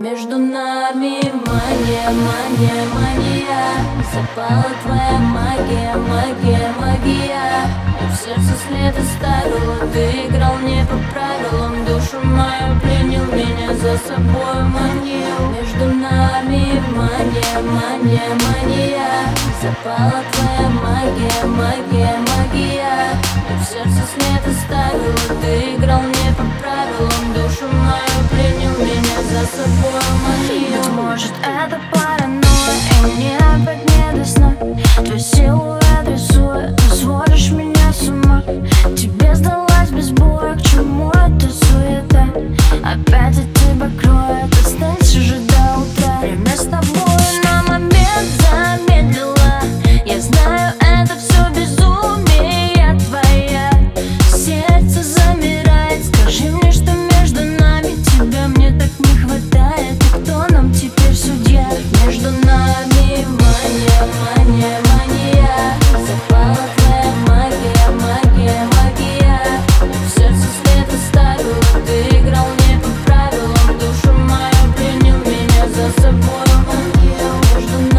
Между нами мания, мания, мания. Запала твоя магия, магия, магия. И в сердце след оставила Ты играл не по правилам. Душу мою пленил, меня за собой манил. Между нами мания, мания, мания. Запала твоя магия, магия, магия. И в сердце след оставила Ты играл не по правилам. Душу мою пленил, меня за собой это паранойя И мне опять не до сна. Твою силу Thank you.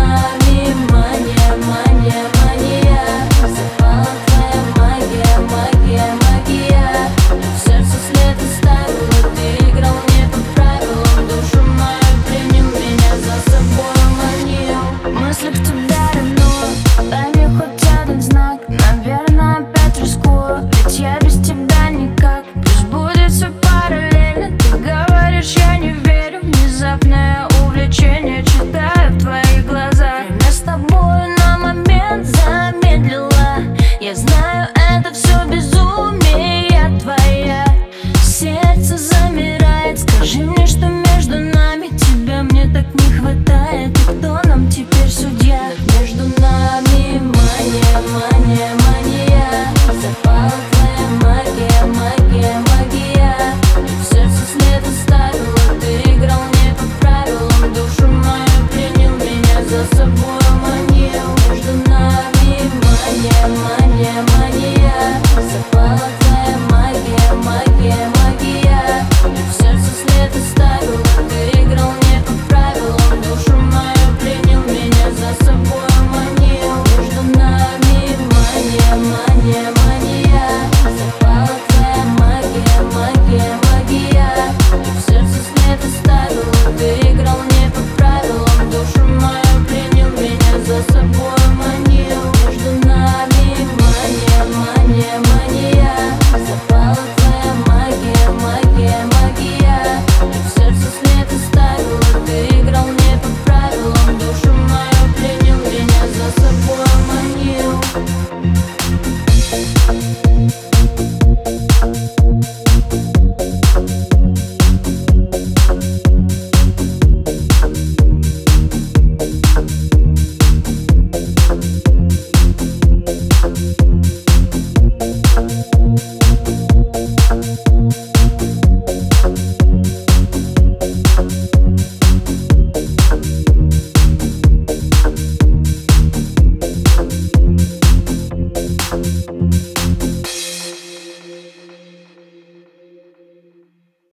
Thank